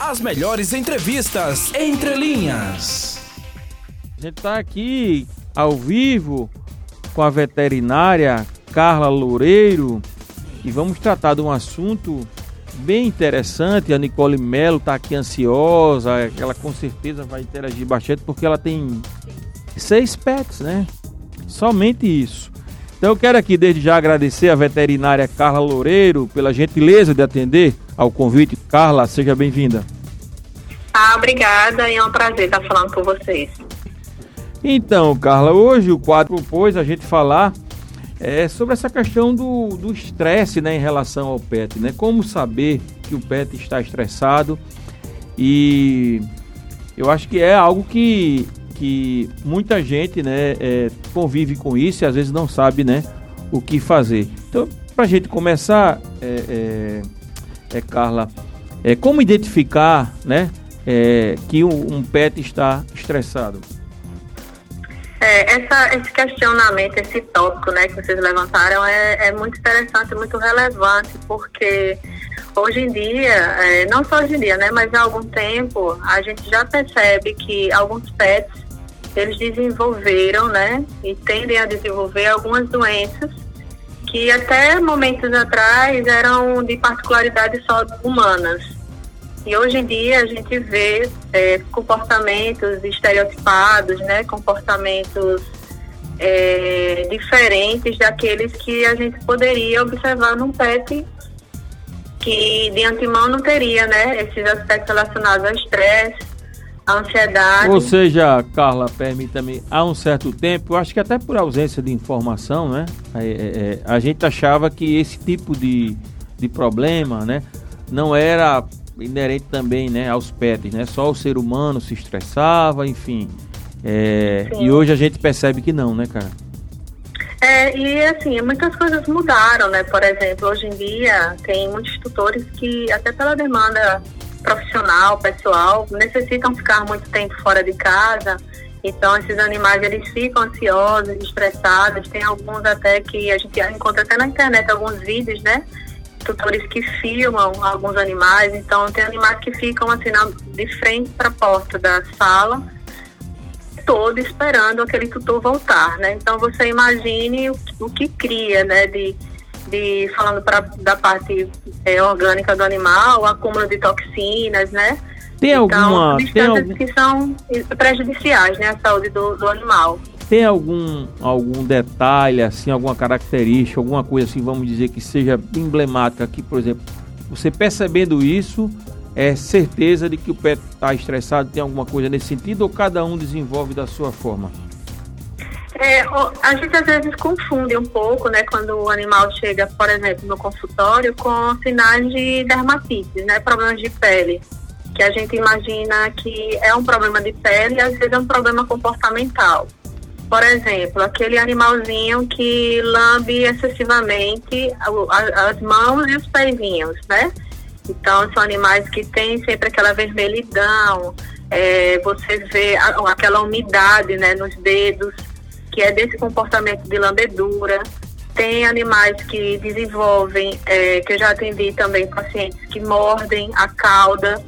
As melhores entrevistas entre linhas. A gente está aqui ao vivo com a veterinária Carla Loureiro e vamos tratar de um assunto bem interessante. A Nicole Melo está aqui ansiosa, ela com certeza vai interagir bastante porque ela tem seis pets, né? Somente isso. Então eu quero aqui desde já agradecer a veterinária Carla Loureiro pela gentileza de atender ao convite. Carla, seja bem-vinda. Ah, obrigada e é um prazer estar falando com vocês. Então, Carla, hoje o quadro propôs a gente falar é, sobre essa questão do estresse né, em relação ao pet, né? Como saber que o pet está estressado e eu acho que é algo que, que muita gente né, é, convive com isso e às vezes não sabe né, o que fazer. Então, para a gente começar, é, é, é, Carla, é, como identificar né, é, que um, um pet está estressado? É, essa, esse questionamento, esse tópico né, que vocês levantaram é, é muito interessante, muito relevante, porque hoje em dia, é, não só hoje em dia, né, mas há algum tempo, a gente já percebe que alguns pets, eles desenvolveram, né, e tendem a desenvolver algumas doenças que até momentos atrás eram de particularidades só humanas. E hoje em dia a gente vê é, comportamentos estereotipados, né, comportamentos é, diferentes daqueles que a gente poderia observar num pet que de antemão não teria, né, esses aspectos relacionados ao estresse, ansiedade. Ou seja, Carla, permita-me, há um certo tempo, eu acho que até por ausência de informação, né, é, é, é a gente achava que esse tipo de, de problema, né, não era inerente também né, aos pets, né? Só o ser humano se estressava, enfim. É, e hoje a gente percebe que não, né, cara? É, e assim, muitas coisas mudaram, né? Por exemplo, hoje em dia tem muitos tutores que, até pela demanda profissional, pessoal, necessitam ficar muito tempo fora de casa. Então, esses animais, eles ficam ansiosos, estressados. Tem alguns até que a gente encontra até na internet, alguns vídeos, né? tutores que filmam alguns animais, então tem animais que ficam assim na, de frente para a porta da sala, todo esperando aquele tutor voltar, né? Então você imagine o, o que cria, né? De, de falando pra, da parte é, orgânica do animal, acúmulo de toxinas, né? Tem então, alguma tem algum... que são prejudiciais, né, à saúde do, do animal. Tem algum, algum detalhe, assim, alguma característica, alguma coisa assim, vamos dizer, que seja emblemática aqui, por exemplo, você percebendo isso, é certeza de que o pet está estressado, tem alguma coisa nesse sentido, ou cada um desenvolve da sua forma? É, a gente às vezes confunde um pouco, né, quando o animal chega, por exemplo, no consultório, com sinais de dermatite, né, problemas de pele, que a gente imagina que é um problema de pele e às vezes é um problema comportamental. Por exemplo, aquele animalzinho que lambe excessivamente as mãos e os pezinhos, né? Então, são animais que têm sempre aquela vermelhidão, é, você vê aquela umidade né, nos dedos, que é desse comportamento de lambedura. Tem animais que desenvolvem, é, que eu já atendi também pacientes que mordem a cauda.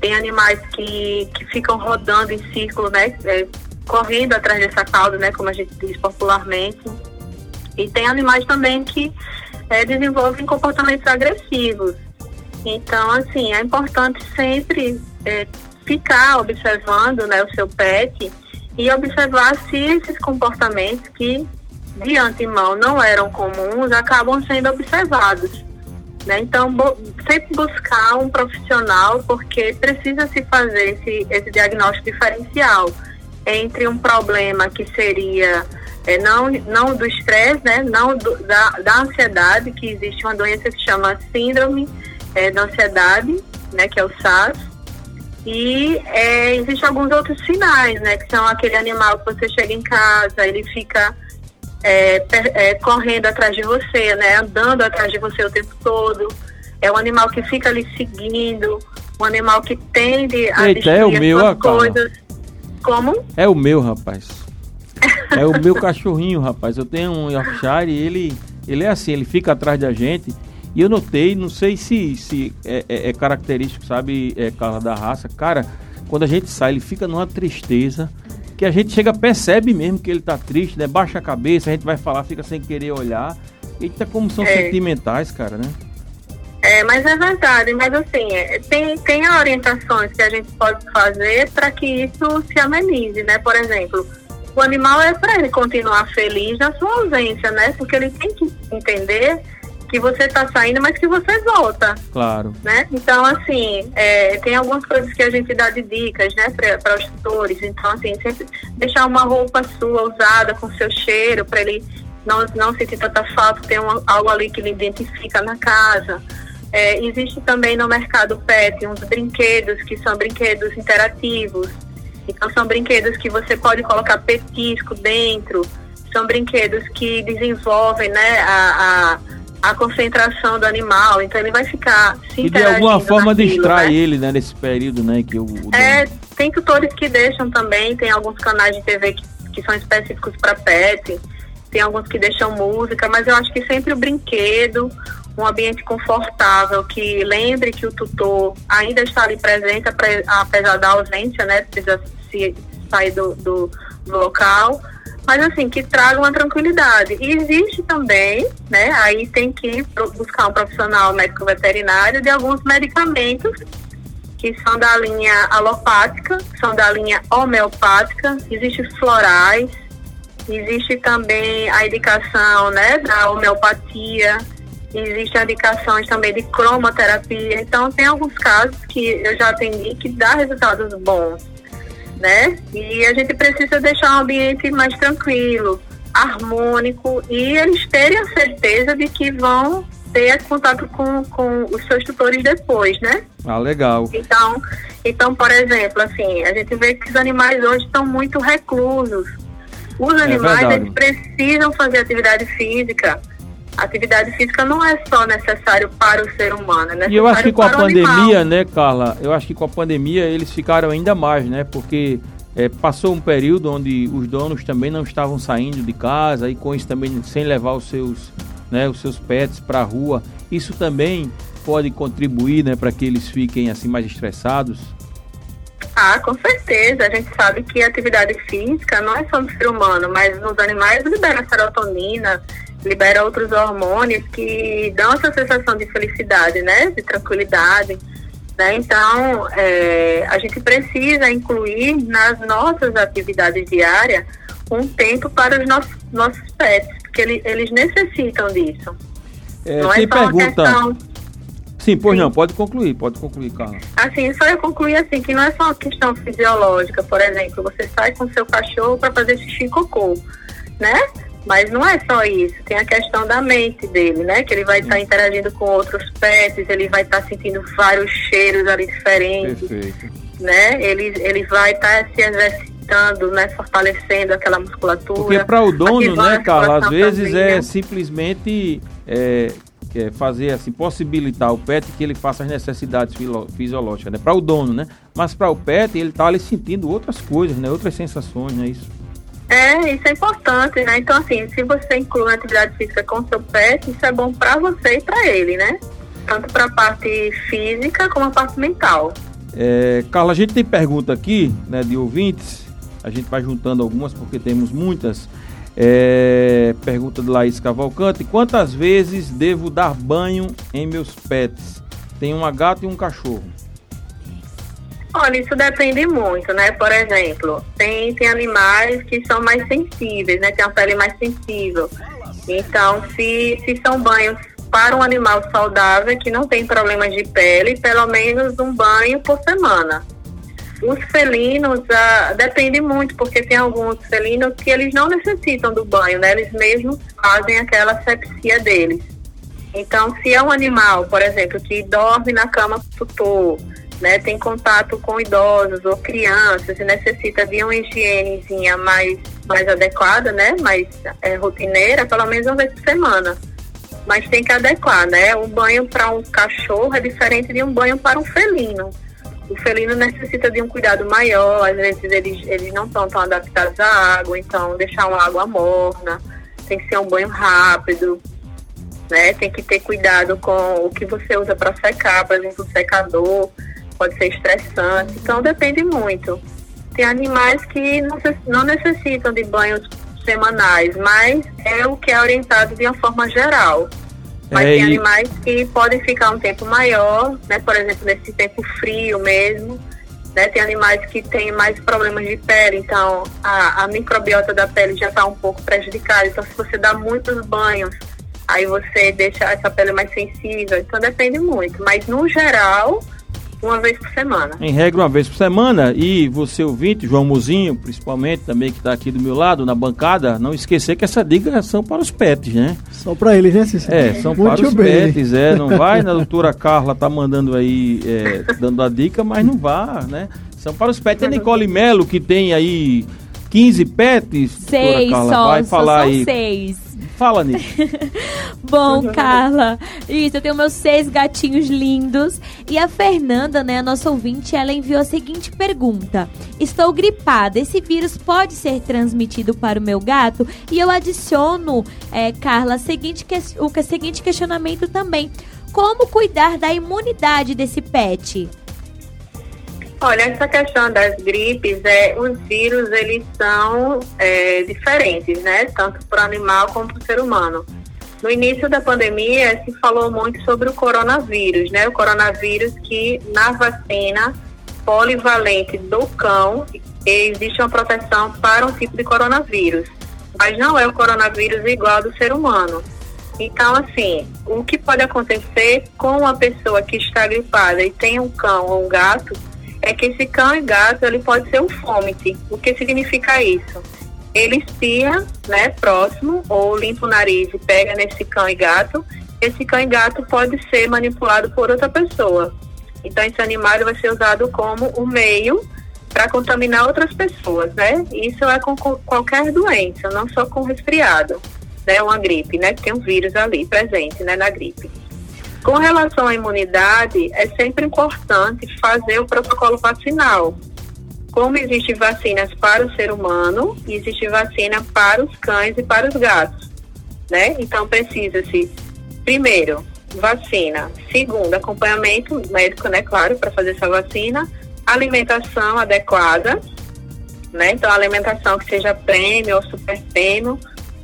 Tem animais que, que ficam rodando em círculo, né? É, correndo atrás dessa cauda, né, como a gente diz popularmente. E tem animais também que é, desenvolvem comportamentos agressivos. Então, assim, é importante sempre é, ficar observando né, o seu pet e observar se esses comportamentos que de antemão não eram comuns acabam sendo observados. Né? Então, sempre buscar um profissional, porque precisa se fazer esse, esse diagnóstico diferencial entre um problema que seria é, não, não do estresse, né, não do, da, da ansiedade, que existe uma doença que chama síndrome é, da ansiedade, né, que é o SARS, e é, existem alguns outros sinais, né, que são aquele animal que você chega em casa, ele fica é, é, correndo atrás de você, né, andando atrás de você o tempo todo, é um animal que fica ali seguindo, um animal que tende a Eita, é o meu, coisas. Como? É o meu, rapaz. É o meu cachorrinho, rapaz. Eu tenho um Yorkshire e ele, ele é assim, ele fica atrás da gente E eu notei, não sei se, se é, é, é característico, sabe, é, Carla, da raça. Cara, quando a gente sai, ele fica numa tristeza que a gente chega, percebe mesmo que ele tá triste, né? Baixa a cabeça, a gente vai falar, fica sem querer olhar. Eita, como são é. sentimentais, cara, né? É, mas é verdade, mas assim, é, tem, tem orientações que a gente pode fazer para que isso se amenize, né? Por exemplo, o animal é para ele continuar feliz na sua ausência, né? Porque ele tem que entender que você está saindo, mas que você volta. Claro. Né? Então, assim, é, tem algumas coisas que a gente dá de dicas, né, para os tutores. Então, assim, sempre deixar uma roupa sua usada com seu cheiro, para ele não, não sentir tanta falta, ter um, algo ali que ele identifica na casa. É, existe também no mercado pet uns brinquedos que são brinquedos interativos. Então, são brinquedos que você pode colocar petisco dentro. São brinquedos que desenvolvem né, a, a a concentração do animal, então ele vai ficar se E de alguma forma distrai né? ele, né, nesse período, né, que o, o É, tem tutores que deixam também, tem alguns canais de TV que, que são específicos para pet, tem alguns que deixam música, mas eu acho que sempre o brinquedo, um ambiente confortável que lembre que o tutor ainda está ali presente, apesar da ausência, né, precisa se sair do, do, do local, mas assim, que traga uma tranquilidade. E existe também, né, aí tem que buscar um profissional médico veterinário de alguns medicamentos que são da linha alopática, são da linha homeopática, existem florais, existe também a indicação, né, da homeopatia, existem indicações também de cromoterapia, então tem alguns casos que eu já atendi que dá resultados bons né? E a gente precisa deixar um ambiente mais tranquilo, harmônico e eles terem a certeza de que vão ter contato com, com os seus tutores depois, né? Ah, legal. Então, então, por exemplo, assim, a gente vê que os animais hoje estão muito reclusos. Os é animais, é eles precisam fazer atividade física. Atividade física não é só necessário para o ser humano, é E eu acho que com a pandemia, né, Carla? Eu acho que com a pandemia eles ficaram ainda mais, né? Porque é, passou um período onde os donos também não estavam saindo de casa e com isso também sem levar os seus, né, os seus pets para a rua. Isso também pode contribuir, né, para que eles fiquem assim mais estressados. Ah, com certeza. A gente sabe que a atividade física não é só no ser humano, mas nos animais libera serotonina, libera outros hormônios que dão essa sensação de felicidade, né? De tranquilidade. Né? Então, é, a gente precisa incluir nas nossas atividades diárias um tempo para os nossos, nossos pets, porque eles, eles necessitam disso. É, não é só pergunta... Questão... Sim, pois Sim. não, pode concluir, pode concluir, Carla. Assim, só eu concluir assim, que não é só uma questão fisiológica, por exemplo, você sai com seu cachorro para fazer xixi e cocô, né? Mas não é só isso, tem a questão da mente dele, né? Que ele vai estar interagindo com outros pets, ele vai estar sentindo vários cheiros ali diferentes. Perfeito. Né? Ele, ele vai estar se exercitando, né? Fortalecendo aquela musculatura. Porque para o dono, né, Carla, às vezes é simplesmente é, é fazer assim, possibilitar o pet que ele faça as necessidades fisiológicas, né? Para o dono, né? Mas para o pet ele está ali sentindo outras coisas, né? Outras sensações, né? Isso. É, isso é importante, né? Então, assim, se você inclui uma atividade física com seu pet, isso é bom para você e para ele, né? Tanto para a parte física como a parte mental. É, Carla, a gente tem pergunta aqui, né, de ouvintes. A gente vai juntando algumas porque temos muitas. É, pergunta de Laís Cavalcante: Quantas vezes devo dar banho em meus pets? Tem uma gata e um cachorro. Olha, isso depende muito, né? Por exemplo, tem, tem animais que são mais sensíveis, né? Tem a pele mais sensível. Então, se, se são banhos para um animal saudável que não tem problemas de pele, pelo menos um banho por semana. Os felinos, ah, depende muito, porque tem alguns felinos que eles não necessitam do banho, né? Eles mesmos fazem aquela asepsia deles. Então, se é um animal, por exemplo, que dorme na cama tutor, né, tem contato com idosos ou crianças e necessita de uma higienezinha mais, mais adequada, né, mais é, rotineira, pelo menos uma vez por semana. Mas tem que adequar, né? Um banho para um cachorro é diferente de um banho para um felino. O felino necessita de um cuidado maior, às vezes eles, eles não estão tão adaptados à água, então deixar uma água morna, tem que ser um banho rápido, né? Tem que ter cuidado com o que você usa para secar, por exemplo, o secador pode ser estressante, então depende muito. Tem animais que não necessitam de banhos semanais, mas é o que é orientado de uma forma geral. Mas é, tem animais que podem ficar um tempo maior, né? Por exemplo, nesse tempo frio mesmo. Né? Tem animais que têm mais problemas de pele, então a, a microbiota da pele já está um pouco prejudicada. Então, se você dá muitos banhos, aí você deixa essa pele mais sensível. Então, depende muito. Mas, no geral, uma vez por semana. Em regra, uma vez por semana. E você ouvinte, João Muzinho, principalmente, também que está aqui do meu lado, na bancada, não esquecer que essa dica são para os pets, né? Só para eles, né, Cícero? É, são Muito para os bem. pets, é. Não vai, na doutora Carla tá mandando aí, é, dando a dica, mas não vá, né? São para os pets. A Nicole Melo, que tem aí 15 pets, seis Carla, só, vai falar são aí. seis. Fala, Nick. Bom, Carla, isso, eu tenho meus seis gatinhos lindos. E a Fernanda, né, a nossa ouvinte, ela enviou a seguinte pergunta: Estou gripada, esse vírus pode ser transmitido para o meu gato? E eu adiciono, é, Carla, seguinte que, o seguinte questionamento também: Como cuidar da imunidade desse pet? Olha, essa questão das gripes, é, os vírus eles são é, diferentes, né? Tanto para o animal como para o ser humano. No início da pandemia se falou muito sobre o coronavírus, né? O coronavírus que na vacina polivalente do cão existe uma proteção para um tipo de coronavírus, mas não é o coronavírus igual do ser humano. Então, assim, o que pode acontecer com uma pessoa que está gripada e tem um cão ou um gato é que esse cão e gato ele pode ser um fômite. O que significa isso? Ele espia, né, próximo, ou limpa o nariz e pega nesse cão e gato. Esse cão e gato pode ser manipulado por outra pessoa. Então, esse animal vai ser usado como o um meio para contaminar outras pessoas, né? Isso é com qualquer doença, não só com resfriado, né? Uma gripe, né? Tem um vírus ali presente, né? Na gripe. Com relação à imunidade, é sempre importante fazer o protocolo vacinal. Como existe vacinas para o ser humano, existe vacina para os cães e para os gatos, né? Então precisa-se primeiro vacina, segundo acompanhamento médico, né, claro, para fazer essa vacina, alimentação adequada, né? Então alimentação que seja prêmio ou super prêmio,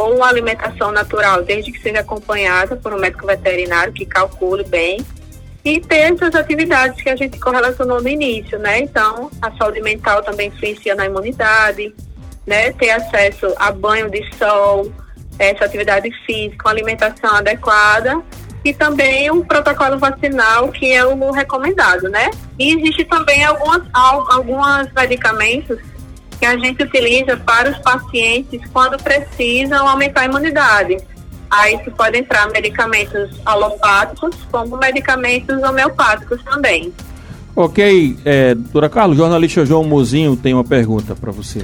ou uma alimentação natural, desde que seja acompanhada por um médico veterinário que calcule bem, e ter essas atividades que a gente correlacionou no início, né? Então, a saúde mental também influencia na imunidade, né? Ter acesso a banho de sol, essa atividade física, uma alimentação adequada e também um protocolo vacinal que é o recomendado, né? E existe também algumas, alguns medicamentos que a gente utiliza para os pacientes quando precisam aumentar a imunidade. Aí isso pode entrar medicamentos alopáticos, como medicamentos homeopáticos também. Ok, é, doutora Carla, o jornalista João Mozinho tem uma pergunta para você.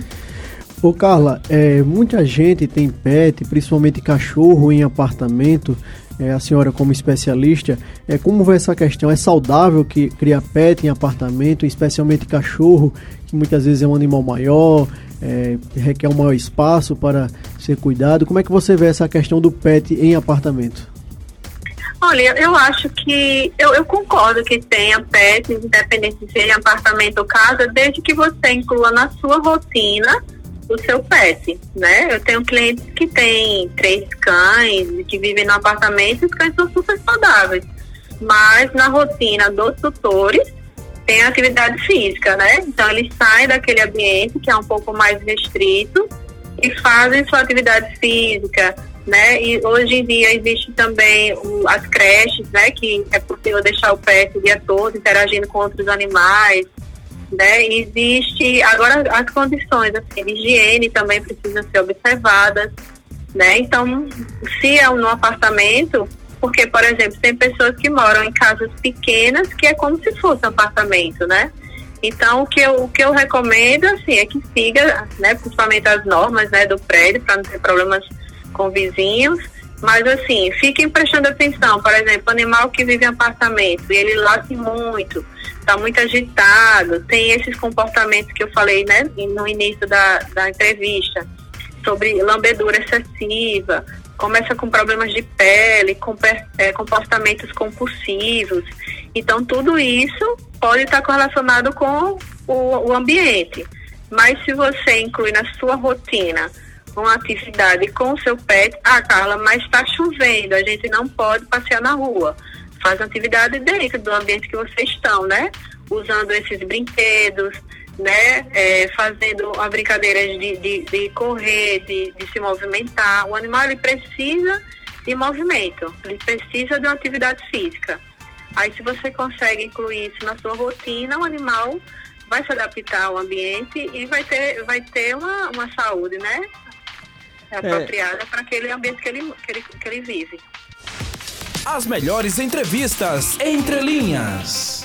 Ô Carla, é, muita gente tem pet, principalmente cachorro em apartamento, é, a senhora como especialista, é, como vê essa questão? É saudável que criar pet em apartamento, especialmente cachorro, que muitas vezes é um animal maior, é, requer um maior espaço para ser cuidado. Como é que você vê essa questão do pet em apartamento? Olha, eu acho que eu, eu concordo que tenha pet, independente se seja apartamento ou casa, desde que você inclua na sua rotina o seu pet, né? Eu tenho clientes que têm três cães, que vivem no apartamento e os cães são super saudáveis. Mas na rotina dos tutores tem atividade física, né? Então eles saem daquele ambiente que é um pouco mais restrito e fazem sua atividade física, né? E hoje em dia existe também as creches, né? Que é possível deixar o pet o dia todo interagindo com outros animais né? Existe agora as condições assim, de higiene também precisam ser observadas, né? Então, se é um apartamento, porque por exemplo tem pessoas que moram em casas pequenas que é como se fosse um apartamento, né? Então, o que eu, o que eu recomendo, assim, é que siga, né, principalmente as normas, né, do prédio, para não ter problemas com vizinhos. Mas, assim, fiquem prestando atenção. Por exemplo, animal que vive em apartamento e ele late muito, está muito agitado, tem esses comportamentos que eu falei né, no início da, da entrevista, sobre lambedura excessiva, começa com problemas de pele, com é, comportamentos compulsivos. Então, tudo isso pode estar correlacionado com o, o ambiente. Mas se você inclui na sua rotina uma atividade com o seu pet, ah, Carla, mas está chovendo, a gente não pode passear na rua. Faz atividade dentro do ambiente que vocês estão, né? Usando esses brinquedos, né? É, fazendo a brincadeira de, de, de correr, de, de, se movimentar. O animal ele precisa de movimento, ele precisa de uma atividade física. Aí se você consegue incluir isso na sua rotina, o animal vai se adaptar ao ambiente e vai ter, vai ter uma, uma saúde, né? Apropriada é. para aquele ambiente que ele, que, ele, que ele vive. As melhores entrevistas entre linhas.